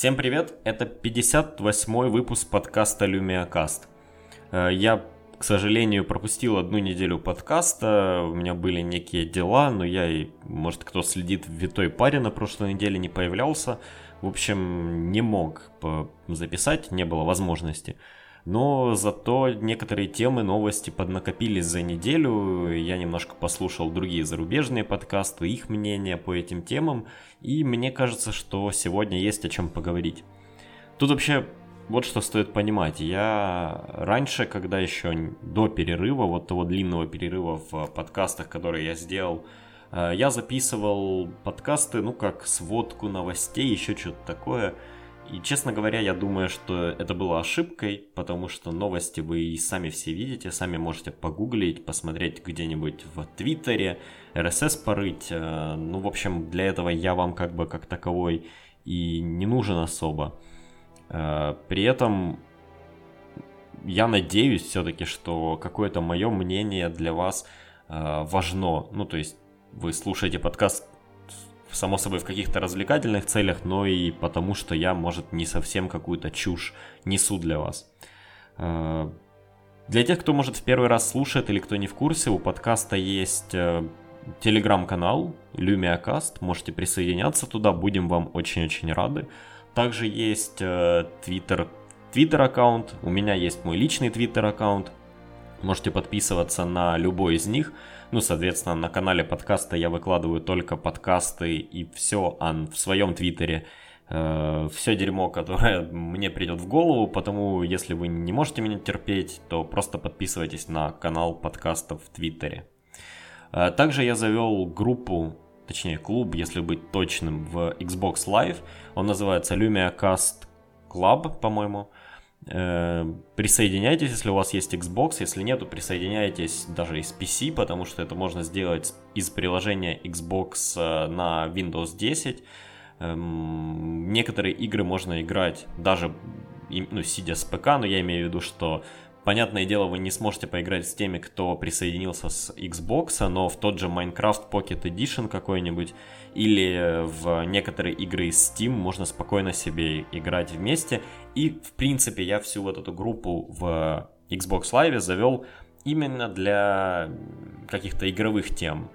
Всем привет, это 58-й выпуск подкаста LumiaCast. Э, я, к сожалению, пропустил одну неделю подкаста, у меня были некие дела, но я и, может, кто следит в витой паре на прошлой неделе не появлялся. В общем, не мог записать, не было возможности. Но зато некоторые темы, новости поднакопились за неделю. Я немножко послушал другие зарубежные подкасты, их мнения по этим темам. И мне кажется, что сегодня есть о чем поговорить. Тут вообще вот что стоит понимать. Я раньше, когда еще до перерыва, вот того длинного перерыва в подкастах, которые я сделал, э, я записывал подкасты, ну, как сводку новостей, еще что-то такое – и, честно говоря, я думаю, что это было ошибкой, потому что новости вы и сами все видите, сами можете погуглить, посмотреть где-нибудь в Твиттере, RSS порыть. Э, ну, в общем, для этого я вам как бы как таковой и не нужен особо. Э, при этом я надеюсь все-таки, что какое-то мое мнение для вас э, важно. Ну, то есть вы слушаете подкаст само собой, в каких-то развлекательных целях, но и потому, что я, может, не совсем какую-то чушь несу для вас. Э, для тех, кто, может, в первый раз слушает или кто не в курсе, у подкаста есть э, телеграм-канал LumiaCast, можете присоединяться туда, будем вам очень-очень рады. Также есть твиттер, твиттер аккаунт, у меня есть мой личный твиттер аккаунт, можете подписываться на любой из них – ну, соответственно, на канале подкаста я выкладываю только подкасты и все, а в своем твиттере э, все дерьмо, которое мне придет в голову, потому если вы не можете меня терпеть, то просто подписывайтесь на канал подкаста в твиттере. Э, также я завел группу, точнее клуб, если быть точным, в Xbox Live. Он называется LumiaCast Club, по-моему. Э, присоединяйтесь, если у вас есть Xbox, если нет, то присоединяйтесь даже из PC, потому что это можно сделать из приложения Xbox э, на Windows 10. Эм, некоторые игры можно играть даже ну, сидя с ПК, но я имею в виду, что Понятное дело, вы не сможете поиграть с теми, кто присоединился с Xbox, но в тот же Minecraft Pocket Edition какой-нибудь или в некоторые игры из Steam можно спокойно себе играть вместе. И, в принципе, я всю вот эту группу в Xbox Live завел именно для каких-то игровых тем.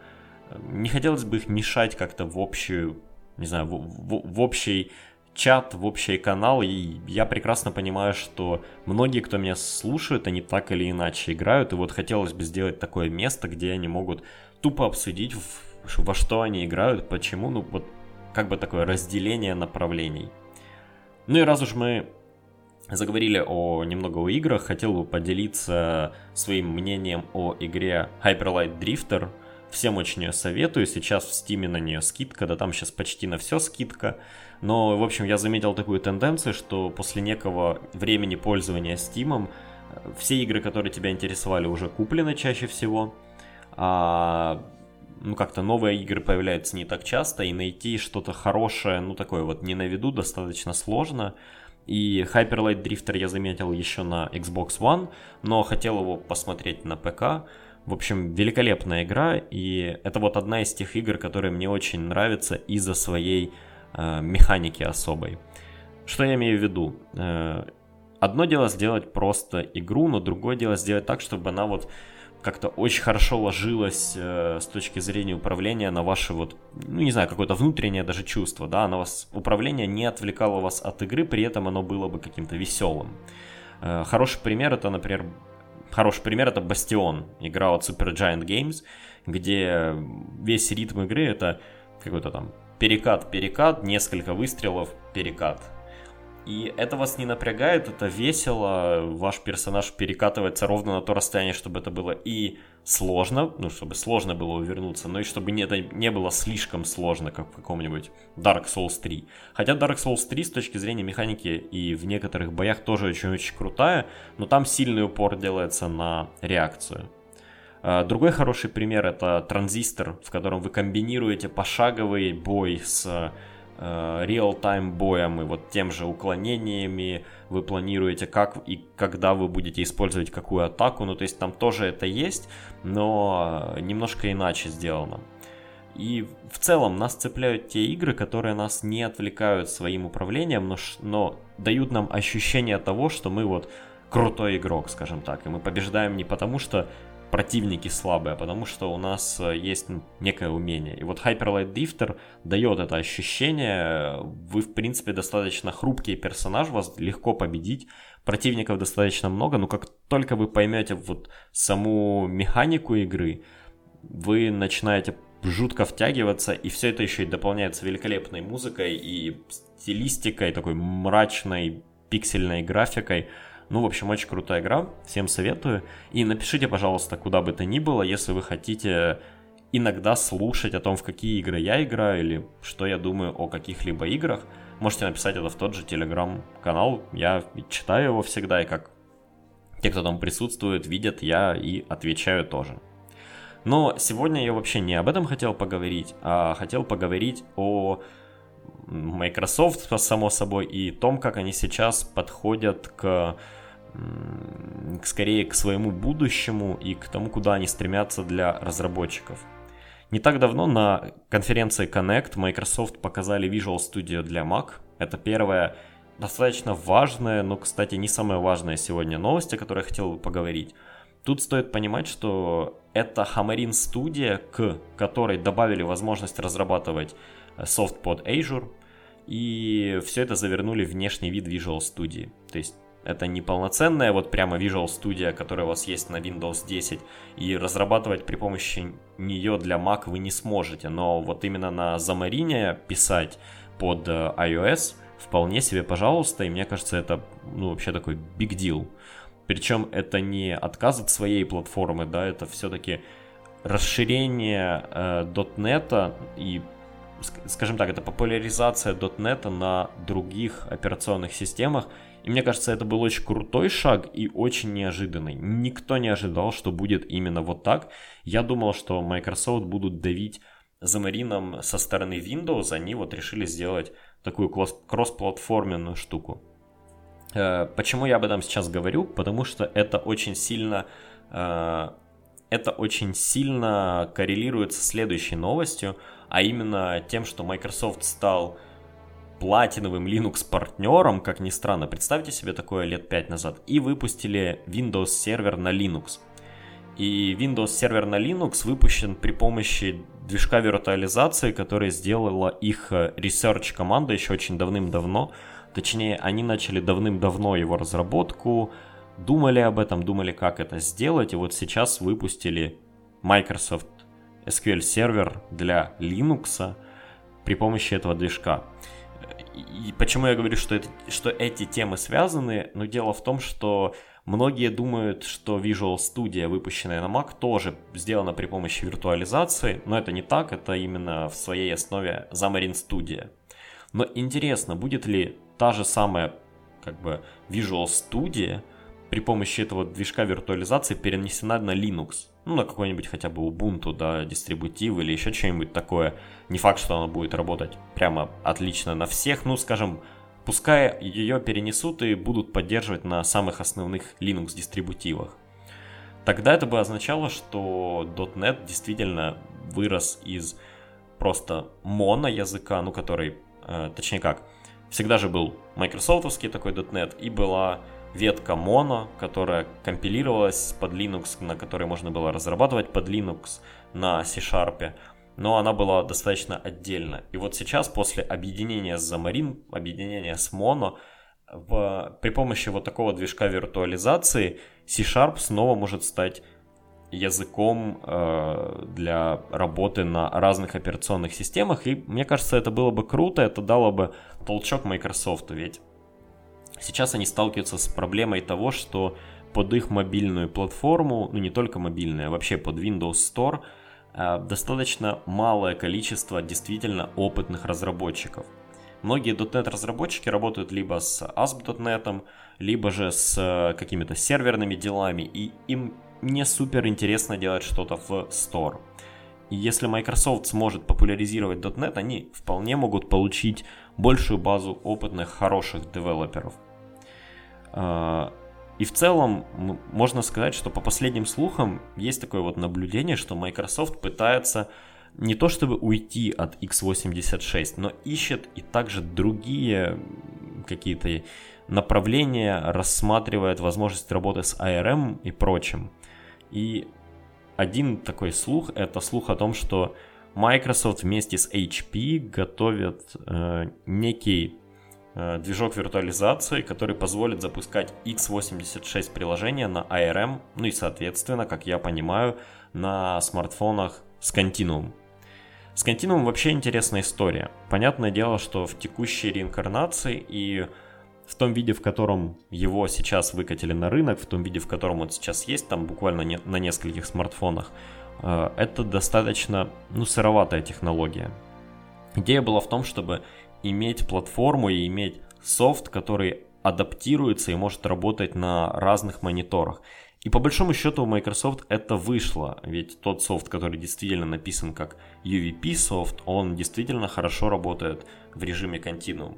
Не хотелось бы их мешать как-то в общую, не знаю, в, в, в общий чат, в общий канал, и я прекрасно понимаю, что многие, кто меня слушают, они так или иначе играют, и вот хотелось бы сделать такое место, где они могут тупо обсудить, во что они играют, почему, ну вот как бы такое разделение направлений. Ну и раз уж мы заговорили о немного о играх, хотел бы поделиться своим мнением о игре Hyper Light Drifter. Всем очень ее советую, сейчас в Steam на нее скидка, да там сейчас почти на все скидка. Но, в общем, я заметил такую тенденцию, что после некого времени пользования Steam все игры, которые тебя интересовали, уже куплены чаще всего. А ну, как-то новые игры появляются не так часто, и найти что-то хорошее, ну, такое вот не на виду, достаточно сложно. И Hyper Light Drifter я заметил еще на Xbox One, но хотел его посмотреть на ПК. В общем, великолепная игра, и это вот одна из тех игр, которые мне очень нравятся из-за своей э, механики особой. Что я имею в виду? Э, одно дело сделать просто игру, но другое дело сделать так, чтобы она вот как-то очень хорошо ложилась э, с точки зрения управления на ваше вот, ну не знаю, какое-то внутреннее даже чувство, да, на вас управление не отвлекало вас от игры, при этом оно было бы каким-то веселым. Э, хороший пример это, например, хороший пример это Бастион, игра от Super Giant Games, где весь ритм игры это какой-то там перекат, перекат, несколько выстрелов, перекат, и это вас не напрягает, это весело, ваш персонаж перекатывается ровно на то расстояние, чтобы это было и сложно, ну, чтобы сложно было увернуться, но и чтобы не, это не было слишком сложно, как в каком-нибудь Dark Souls 3. Хотя Dark Souls 3 с точки зрения механики и в некоторых боях тоже очень-очень крутая, но там сильный упор делается на реакцию. А, другой хороший пример это транзистор, в котором вы комбинируете пошаговый бой с реал-тайм боем и вот тем же уклонениями вы планируете, как и когда вы будете использовать какую атаку. Ну, то есть там тоже это есть, но немножко иначе сделано. И в целом нас цепляют те игры, которые нас не отвлекают своим управлением, но, но дают нам ощущение того, что мы вот крутой игрок, скажем так. И мы побеждаем не потому, что противники слабые, потому что у нас э, есть некое умение. И вот Hyper Light Drifter дает это ощущение. Вы, в принципе, достаточно хрупкий персонаж, вас легко победить. Противников достаточно много, но как только вы поймете вот саму механику игры, вы начинаете жутко втягиваться, и все это еще и дополняется великолепной музыкой и стилистикой, такой мрачной пиксельной графикой. Ну, в общем, очень крутая игра, всем советую. И напишите, пожалуйста, куда бы то ни было, если вы хотите иногда слушать о том, в какие игры я играю или что я думаю о каких-либо играх. Можете написать это в тот же телеграм-канал, я читаю его всегда, и как те, кто там присутствует, видят, я и отвечаю тоже. Но сегодня я вообще не об этом хотел поговорить, а хотел поговорить о Microsoft, само собой, и том, как они сейчас подходят к скорее к своему будущему и к тому, куда они стремятся для разработчиков. Не так давно на конференции Connect Microsoft показали Visual Studio для Mac. Это первая достаточно важная, но, кстати, не самая важная сегодня новость, о которой я хотел бы поговорить. Тут стоит понимать, что это Xamarin студия, к которой добавили возможность разрабатывать софт под Azure, и все это завернули в внешний вид Visual Studio. То есть это не полноценная вот прямо Visual Studio, которая у вас есть на Windows 10, и разрабатывать при помощи нее для Mac вы не сможете, но вот именно на Xamarin писать под э, iOS вполне себе пожалуйста, и мне кажется, это ну, вообще такой big deal. Причем это не отказ от своей платформы, да, это все-таки расширение э, .NET и скажем так, это популяризация .NET на других операционных системах. И мне кажется, это был очень крутой шаг и очень неожиданный. Никто не ожидал, что будет именно вот так. Я думал, что Microsoft будут давить за Марином со стороны Windows. Они вот решили сделать такую кроссплатформенную штуку. Э, почему я об этом сейчас говорю? Потому что это очень сильно э, это очень сильно коррелирует с следующей новостью, а именно тем, что Microsoft стал платиновым Linux партнером, как ни странно, представьте себе такое лет 5 назад, и выпустили Windows сервер на Linux. И Windows сервер на Linux выпущен при помощи движка виртуализации, который сделала их э, research команда еще очень давным-давно. Точнее, они начали давным-давно его разработку, думали об этом, думали, как это сделать, и вот сейчас выпустили Microsoft SQL сервер для Linux при помощи этого движка. И почему я говорю, что, это, что эти темы связаны? Ну, дело в том, что многие думают, что Visual Studio, выпущенная на Mac, тоже сделана при помощи виртуализации, но это не так, это именно в своей основе Xamarin Studio. Но интересно, будет ли та же самая как бы Visual Studio при помощи этого движка виртуализации перенесена на Linux? Ну, на какой-нибудь хотя бы Ubuntu, да, дистрибутив или еще что-нибудь такое. Не факт, что оно будет работать прямо отлично на всех, ну, скажем, пускай ее перенесут и будут поддерживать на самых основных Linux дистрибутивах. Тогда это бы означало, что .NET действительно вырос из просто моно языка, ну, который, э, точнее как, всегда же был майкрософтовский такой .NET и была ветка Mono, которая компилировалась под Linux, на которой можно было разрабатывать под Linux на C-Sharp, но она была достаточно отдельно. И вот сейчас, после объединения с Xamarin, объединения с Mono, в, при помощи вот такого движка виртуализации C-Sharp снова может стать языком э, для работы на разных операционных системах. И мне кажется, это было бы круто, это дало бы толчок Microsoft, ведь Сейчас они сталкиваются с проблемой того, что под их мобильную платформу, ну не только мобильную, а вообще под Windows Store, э, достаточно малое количество действительно опытных разработчиков. Многие .NET разработчики работают либо с ASP.NET, либо же с э, какими-то серверными делами, и им не супер интересно делать что-то в Store. И если Microsoft сможет популяризировать .NET, они вполне могут получить большую базу опытных, хороших девелоперов. А, и в целом можно сказать, что по последним слухам есть такое вот наблюдение, что Microsoft пытается не то чтобы уйти от x86, но ищет и также другие какие-то направления, рассматривает возможность работы с ARM и прочим. И один такой слух, это слух о том, что Microsoft вместе с HP готовят э, некий э, движок виртуализации, который позволит запускать x86 приложения на ARM, ну и соответственно, как я понимаю, на смартфонах с Continuum. С Continuum вообще интересная история. Понятное дело, что в текущей реинкарнации и в том виде, в котором его сейчас выкатили на рынок, в том виде, в котором он сейчас есть, там буквально не, на нескольких смартфонах, это достаточно, ну, сыроватая технология. Идея была в том, чтобы иметь платформу и иметь софт, который адаптируется и может работать на разных мониторах. И по большому счету у Microsoft это вышло, ведь тот софт, который действительно написан как UVP софт, он действительно хорошо работает в режиме Continuum.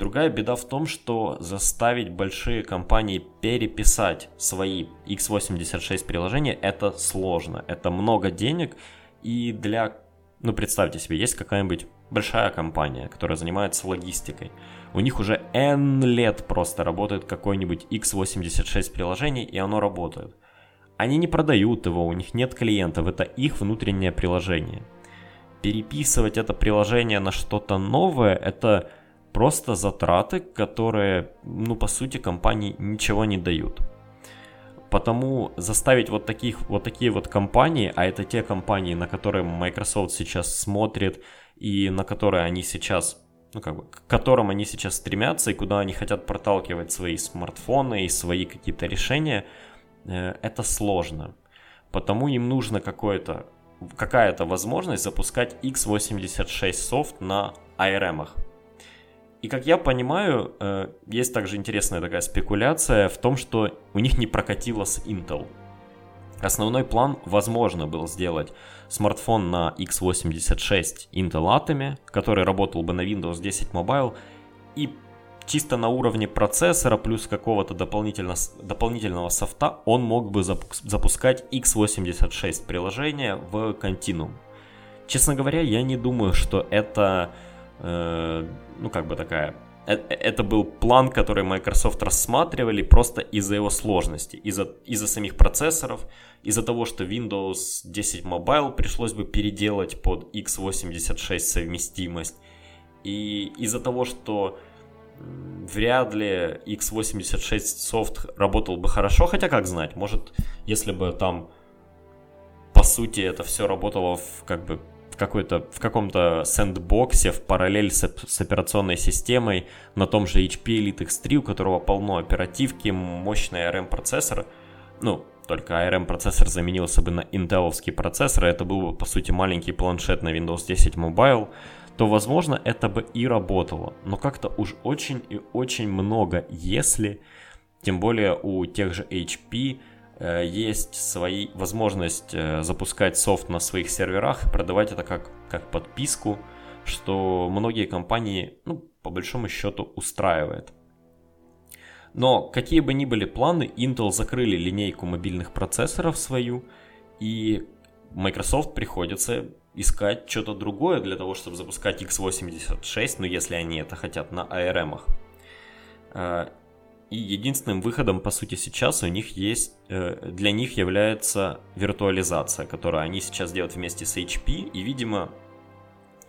Другая беда в том, что заставить большие компании переписать свои x86 приложения это сложно. Это много денег и для... Ну, представьте себе, есть какая-нибудь большая компания, которая занимается логистикой. У них уже N лет просто работает какой-нибудь x86 приложение, и оно работает. Они не продают его, у них нет клиентов, это их внутреннее приложение. Переписывать это приложение на что-то новое, это просто затраты, которые, ну, по сути, компании ничего не дают. Потому заставить вот, таких, вот такие вот компании, а это те компании, на которые Microsoft сейчас смотрит и на которые они сейчас, ну как бы, к которым они сейчас стремятся и куда они хотят проталкивать свои смартфоны и свои какие-то решения, э, это сложно. Потому им нужно какое-то какая-то возможность запускать x86 софт на ARM. И как я понимаю, э, есть также интересная такая спекуляция в том, что у них не прокатило с Intel. Основной план, возможно, был сделать смартфон на x86 Intel Atom, который работал бы на Windows 10 Mobile, и чисто на уровне процессора плюс какого-то дополнительно, дополнительного софта он мог бы запускать x86 приложение в Continuum. Честно говоря, я не думаю, что это Э, ну, как бы такая... Э, это был план, который Microsoft рассматривали просто из-за его сложности, из-за из самих процессоров, из-за того, что Windows 10 Mobile пришлось бы переделать под x86 совместимость, и из-за того, что вряд ли x86 софт работал бы хорошо, хотя как знать, может, если бы там по сути это все работало в как бы какой-то, в каком-то сэндбоксе в параллель с, с операционной системой на том же HP Elite X3, у которого полно оперативки, мощный ARM процессор. Ну, только ARM процессор заменился бы на интеловский процессор, это был бы, по сути, маленький планшет на Windows 10 Mobile, то, возможно, это бы и работало. Но как-то уж очень и очень много, если, тем более у тех же HP, есть свои возможность э, запускать софт на своих серверах и продавать это как, как подписку, что многие компании, ну, по большому счету, устраивает. Но какие бы ни были планы, Intel закрыли линейку мобильных процессоров свою, и Microsoft приходится искать что-то другое для того, чтобы запускать x86, ну если они это хотят на ARM. -ах. И единственным выходом, по сути, сейчас у них есть, э, для них является виртуализация, которую они сейчас делают вместе с HP. И, видимо,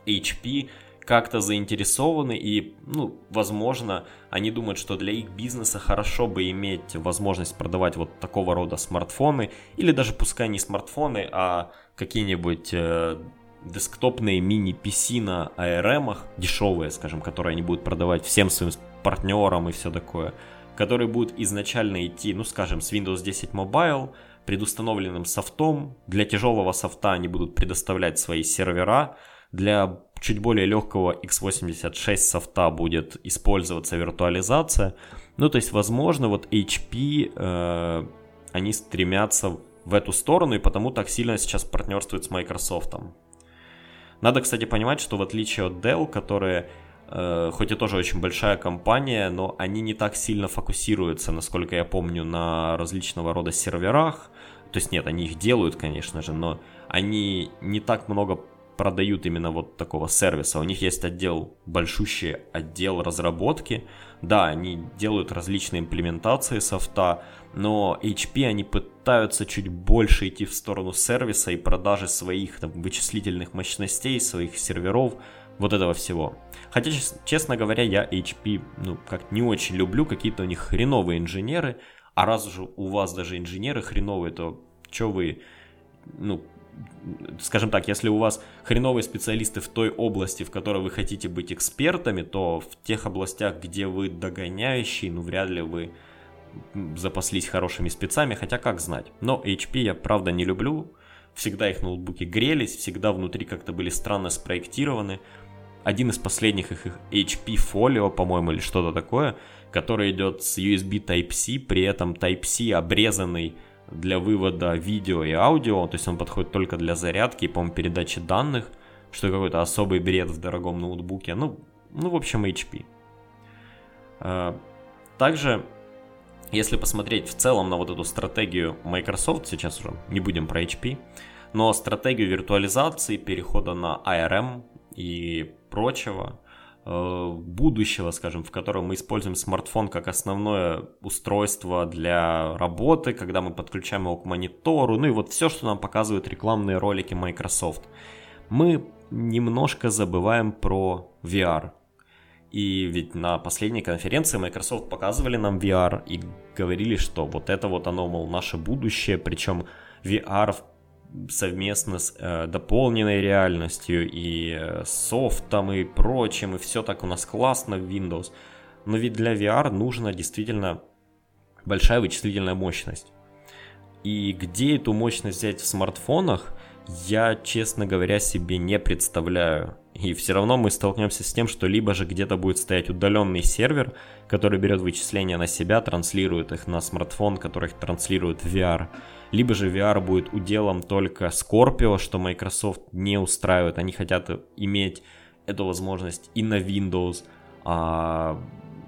HP как-то заинтересованы и, ну, возможно, они думают, что для их бизнеса хорошо бы иметь возможность продавать вот такого рода смартфоны, или даже пускай не смартфоны, а какие-нибудь э, десктопные мини-PC на ARM, дешевые, скажем, которые они будут продавать всем своим партнерам и все такое – который будет изначально идти, ну скажем, с Windows 10 Mobile, предустановленным софтом. Для тяжелого софта они будут предоставлять свои сервера. Для чуть более легкого x86 софта будет использоваться виртуализация. Ну, то есть, возможно, вот HP, э, они стремятся в эту сторону и потому так сильно сейчас партнерствуют с Microsoft. Надо, кстати, понимать, что в отличие от Dell, которые хоть и тоже очень большая компания, но они не так сильно фокусируются, насколько я помню, на различного рода серверах. То есть нет, они их делают, конечно же, но они не так много продают именно вот такого сервиса. У них есть отдел, большущий отдел разработки. Да, они делают различные имплементации софта, но HP они пытаются чуть больше идти в сторону сервиса и продажи своих там, вычислительных мощностей, своих серверов, вот этого всего. Хотя, честно говоря, я HP, ну, как не очень люблю, какие-то у них хреновые инженеры, а раз уже у вас даже инженеры хреновые, то что вы, ну, скажем так, если у вас хреновые специалисты в той области, в которой вы хотите быть экспертами, то в тех областях, где вы догоняющий, ну, вряд ли вы запаслись хорошими спецами, хотя как знать. Но HP я правда не люблю, всегда их ноутбуки грелись, всегда внутри как-то были странно спроектированы. Один из последних их HP Folio, по-моему, или что-то такое, который идет с USB Type-C, при этом Type-C обрезанный для вывода видео и аудио, то есть он подходит только для зарядки и, по-моему, передачи данных, что какой-то особый бред в дорогом ноутбуке. Ну, ну в общем, HP. А, также если посмотреть в целом на вот эту стратегию Microsoft, сейчас уже не будем про HP, но стратегию виртуализации, перехода на ARM и прочего, э, будущего, скажем, в котором мы используем смартфон как основное устройство для работы, когда мы подключаем его к монитору, ну и вот все, что нам показывают рекламные ролики Microsoft. Мы немножко забываем про VR. И ведь на последней конференции Microsoft показывали нам VR и говорили, что вот это вот оно, мол, наше будущее, причем VR совместно с э, дополненной реальностью и э, софтом и прочим, и все так у нас классно в Windows. Но ведь для VR нужна действительно большая вычислительная мощность. И где эту мощность взять в смартфонах, я, честно говоря, себе не представляю. И все равно мы столкнемся с тем, что либо же где-то будет стоять удаленный сервер, который берет вычисления на себя, транслирует их на смартфон, который их транслирует в VR, либо же VR будет уделом только Scorpio, что Microsoft не устраивает. Они хотят иметь эту возможность и на Windows. А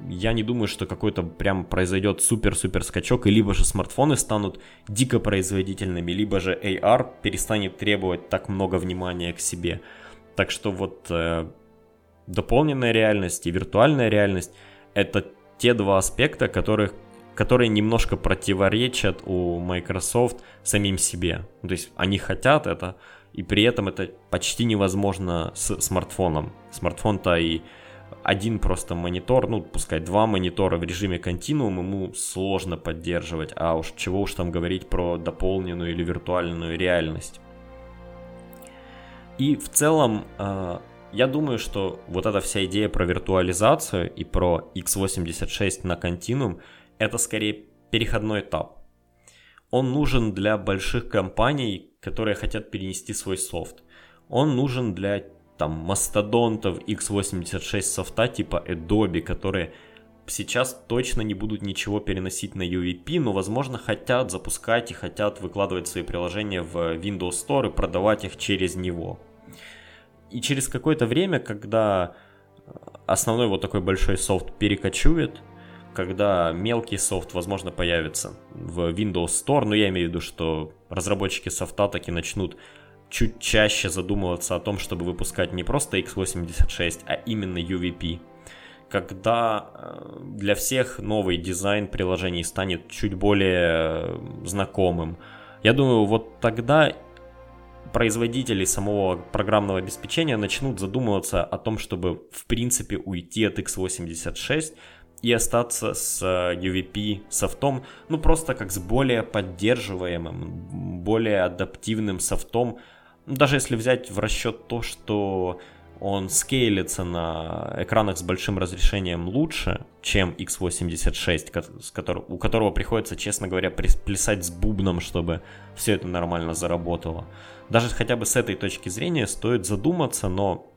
я не думаю, что какой-то прям произойдет супер-супер скачок, и либо же смартфоны станут дико производительными, либо же AR перестанет требовать так много внимания к себе. Так что вот э, дополненная реальность и виртуальная реальность это те два аспекта, которых, которые немножко противоречат у Microsoft самим себе. То есть они хотят это, и при этом это почти невозможно с смартфоном. Смартфон-то и один просто монитор, ну, пускай два монитора в режиме континуум ему сложно поддерживать, а уж чего уж там говорить про дополненную или виртуальную реальность. И в целом, э, я думаю, что вот эта вся идея про виртуализацию и про x86 на континуум, это скорее переходной этап. Он нужен для больших компаний, которые хотят перенести свой софт. Он нужен для там мастодонтов x86 софта типа Adobe, которые сейчас точно не будут ничего переносить на UVP, но возможно хотят запускать и хотят выкладывать свои приложения в Windows Store и продавать их через него. И через какое-то время, когда основной вот такой большой софт перекочует, когда мелкий софт, возможно, появится в Windows Store, но я имею в виду, что разработчики софта таки начнут чуть чаще задумываться о том, чтобы выпускать не просто x86, а именно UVP. Когда э, для всех новый дизайн приложений станет чуть более э, знакомым. Я думаю, вот тогда производители самого программного обеспечения начнут задумываться о том, чтобы в принципе уйти от x86 и остаться с э, UVP софтом, ну просто как с более поддерживаемым, более адаптивным софтом, даже если взять в расчет то, что он скейлится на экранах с большим разрешением лучше, чем x86, с которого, у которого приходится, честно говоря, плясать с бубном, чтобы все это нормально заработало. Даже хотя бы с этой точки зрения стоит задуматься, но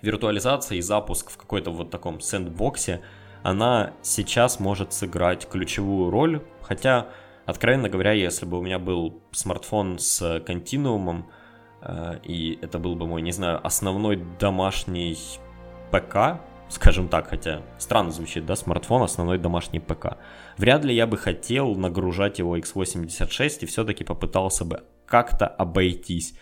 виртуализация и запуск в какой-то вот таком сэндбоксе, она сейчас может сыграть ключевую роль, хотя, откровенно говоря, если бы у меня был смартфон с континуумом, Э, и это был бы мой, не знаю, основной домашний ПК, скажем так, хотя странно звучит, да, смартфон, основной домашний ПК. Вряд ли я бы хотел нагружать его x86 и все-таки попытался бы как-то обойтись.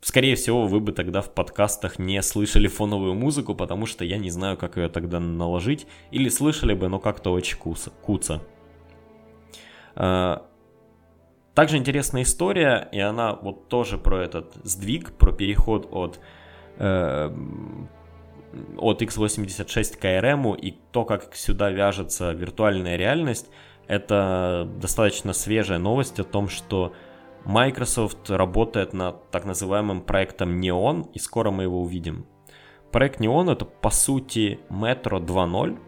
Скорее всего, вы бы тогда в подкастах не слышали фоновую музыку, потому что я не знаю, как ее тогда наложить, или слышали бы, но как-то очень куца. А, также интересная история, и она вот тоже про этот сдвиг, про переход от, э, от x86 к ARM и то, как сюда вяжется виртуальная реальность. Это достаточно свежая новость о том, что Microsoft работает над так называемым проектом Neon, и скоро мы его увидим. Проект Neon это по сути Metro 2.0,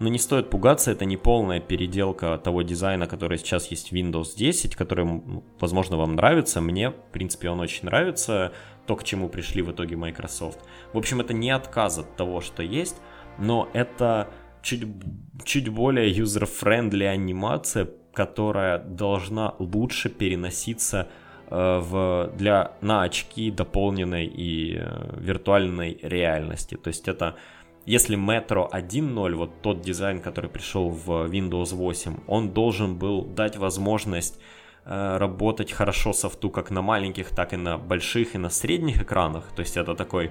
но не стоит пугаться, это не полная переделка того дизайна, который сейчас есть в Windows 10, который, возможно, вам нравится. Мне, в принципе, он очень нравится, то, к чему пришли в итоге Microsoft. В общем, это не отказ от того, что есть, но это чуть, чуть более user-friendly анимация, которая должна лучше переноситься э, в, для, на очки дополненной и э, виртуальной реальности. То есть это, если Metro 1.0, вот тот дизайн, который пришел в Windows 8, он должен был дать возможность э, работать хорошо софту как на маленьких, так и на больших и на средних экранах. То есть это такой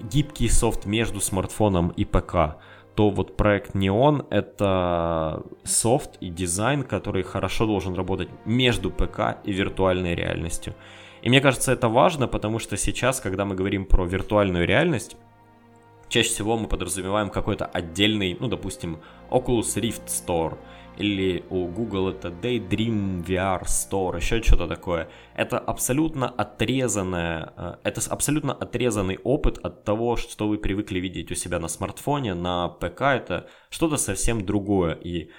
гибкий софт между смартфоном и ПК то вот проект Neon — это софт и дизайн, который хорошо должен работать между ПК и виртуальной реальностью. И мне кажется, это важно, потому что сейчас, когда мы говорим про виртуальную реальность, чаще всего мы подразумеваем какой-то отдельный, ну, допустим, Oculus Rift Store — или у Google это Daydream VR Store, еще что-то такое. Это абсолютно отрезанное, э, это абсолютно отрезанный опыт от того, что вы привыкли видеть у себя на смартфоне, на ПК, это что-то совсем другое. И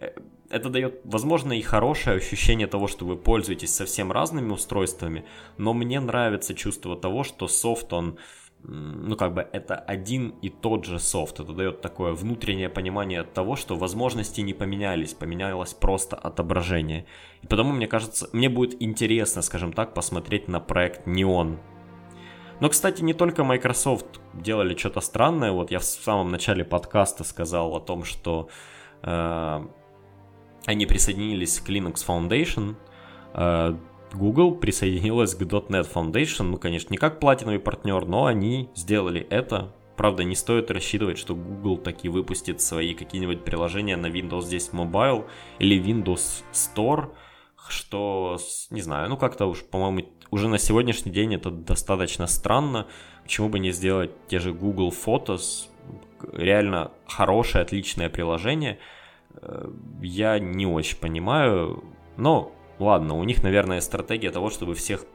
э, это дает, возможно, и хорошее ощущение того, что вы пользуетесь совсем разными устройствами, но мне нравится чувство того, что софт, он ну, как бы это один и тот же софт. Это дает такое внутреннее понимание того, что возможности не поменялись, поменялось просто отображение. И потому, мне кажется, мне будет интересно, скажем так, посмотреть на проект Neon. Но, кстати, не только Microsoft делали что-то странное. Вот я в самом начале подкаста сказал о том, что э, они присоединились к Linux Foundation. Э, Google присоединилась к .NET Foundation, ну, конечно, не как платиновый партнер, но они сделали это. Правда, не стоит рассчитывать, что Google таки выпустит свои какие-нибудь приложения на Windows 10 Mobile или Windows Store, что, не знаю, ну как-то уж, по-моему, уже на сегодняшний день это достаточно странно. Почему бы не сделать те же Google Photos, реально хорошее, отличное приложение. Э, я не очень понимаю, но Ладно, у них, наверное, стратегия того, чтобы, всех,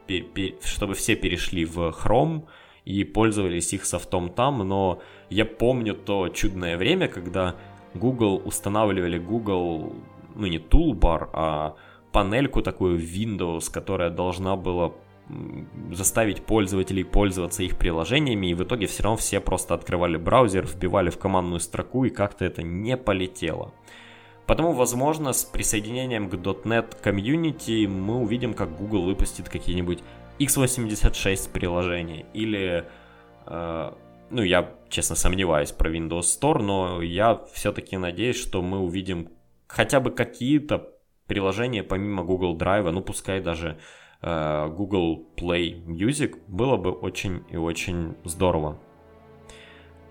чтобы все перешли в Chrome и пользовались их софтом там, но я помню то чудное время, когда Google устанавливали Google, ну не toolbar, а панельку такую Windows, которая должна была заставить пользователей пользоваться их приложениями, и в итоге все равно все просто открывали браузер, вбивали в командную строку, и как-то это не полетело. Потому, возможно, с присоединением к .NET комьюнити мы увидим, как Google выпустит какие-нибудь x86 приложения или... Э, ну, я, честно, сомневаюсь про Windows Store, но я все-таки надеюсь, что мы увидим хотя бы какие-то приложения помимо Google Drive, ну, пускай даже э, Google Play Music, было бы очень и очень здорово.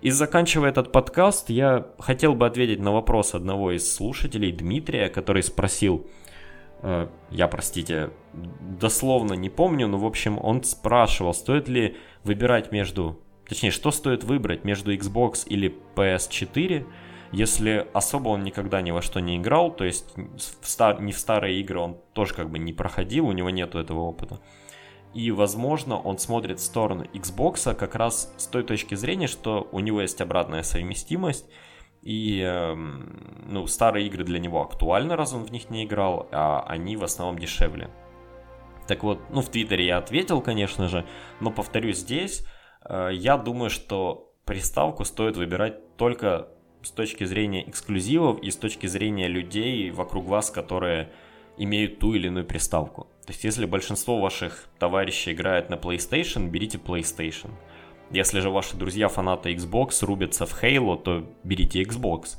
И заканчивая этот подкаст, я хотел бы ответить на вопрос одного из слушателей, Дмитрия, который спросил, э, я, простите, дословно не помню, но, в общем, он спрашивал, стоит ли выбирать между, точнее, что стоит выбрать между Xbox или PS4, если особо он никогда ни во что не играл, то есть в стар, не в старые игры он тоже как бы не проходил, у него нету этого опыта. И, возможно, он смотрит в сторону Xbox как раз с той точки зрения, что у него есть обратная совместимость, и эм, ну, старые игры для него актуальны, раз он в них не играл, а они в основном дешевле. Так вот, ну, в Твиттере я ответил, конечно же, но повторюсь здесь, э, я думаю, что приставку стоит выбирать только с точки зрения эксклюзивов и с точки зрения людей вокруг вас, которые имеют ту или иную приставку. То есть, если большинство ваших товарищей играет на PlayStation, берите PlayStation. Если же ваши друзья фанаты Xbox рубятся в Halo, то берите Xbox.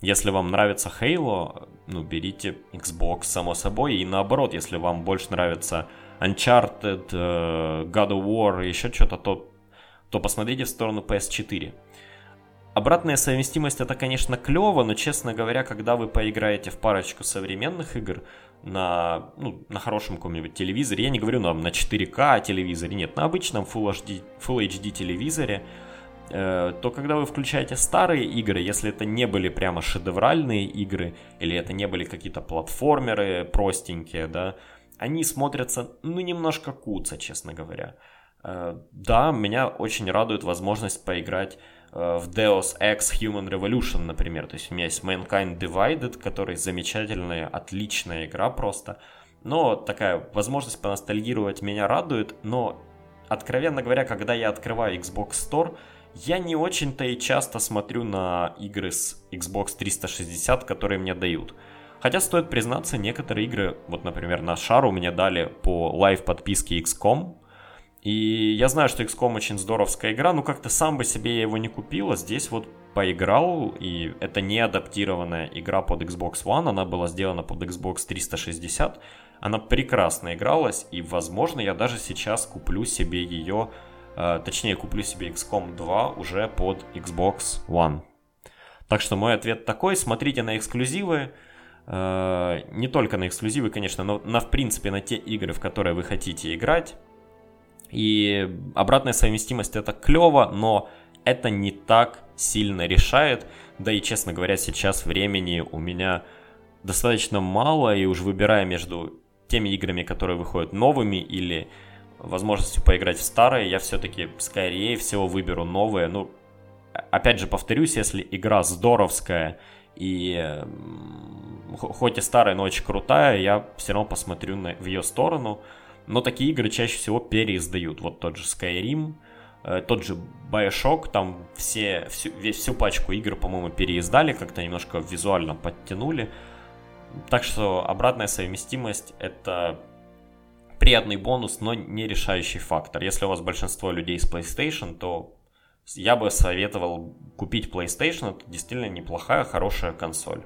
Если вам нравится Halo, ну, берите Xbox, само собой, и наоборот, если вам больше нравится Uncharted, э, God of War и еще что-то, то, то посмотрите в сторону PS4. Обратная совместимость это, конечно, клево, но, честно говоря, когда вы поиграете в парочку современных игр на, ну, на хорошем каком-нибудь телевизоре, я не говорю нам на 4К телевизоре, нет, на обычном Full HD, Full HD телевизоре, э, то когда вы включаете старые игры, если это не были прямо шедевральные игры, или это не были какие-то платформеры простенькие, да, они смотрятся, ну, немножко куца, честно говоря. Э, да, меня очень радует возможность поиграть в Deus Ex Human Revolution, например. То есть у меня есть Mankind Divided, который замечательная, отличная игра просто. Но такая возможность поностальгировать меня радует, но, откровенно говоря, когда я открываю Xbox Store, я не очень-то и часто смотрю на игры с Xbox 360, которые мне дают. Хотя стоит признаться, некоторые игры, вот, например, на Шару мне дали по Live подписке XCOM, и я знаю, что XCOM очень здоровская игра, но как-то сам бы себе я его не купил, а здесь вот поиграл, и это не адаптированная игра под Xbox One, она была сделана под Xbox 360, она прекрасно игралась, и, возможно, я даже сейчас куплю себе ее, э, точнее, куплю себе XCOM 2 уже под Xbox One. Так что мой ответ такой, смотрите на эксклюзивы, э, не только на эксклюзивы, конечно, но на, в принципе, на те игры, в которые вы хотите играть, и обратная совместимость это клево, но это не так сильно решает. Да и, честно говоря, сейчас времени у меня достаточно мало, и уж выбирая между теми играми, которые выходят новыми, или возможностью поиграть в старые, я все-таки скорее всего выберу новые. Ну, опять же, повторюсь, если игра здоровская и хоть и старая, но очень крутая, я все равно посмотрю на, в ее сторону но такие игры чаще всего переиздают. Вот тот же Skyrim, э, тот же Bioshock, там все, всю, весь, всю пачку игр, по-моему, переиздали, как-то немножко визуально подтянули. Так что обратная совместимость это приятный бонус, но не решающий фактор. Если у вас большинство людей с PlayStation, то я бы советовал купить PlayStation, это действительно неплохая, хорошая консоль.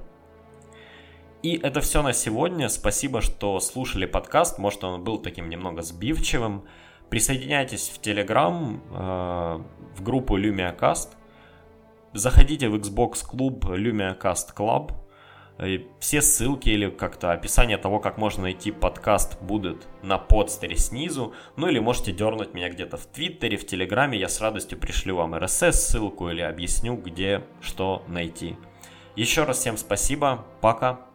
И это все на сегодня. Спасибо, что слушали подкаст. Может, он был таким немного сбивчивым. Присоединяйтесь в Telegram, э, в группу LumiaCast. Заходите в Xbox клуб LumiaCast Club. Все ссылки или как-то описание того, как можно найти подкаст, будут на подстере снизу. Ну или можете дернуть меня где-то в Твиттере, в Телеграме. Я с радостью пришлю вам RSS ссылку или объясню, где что найти. Еще раз всем спасибо. Пока.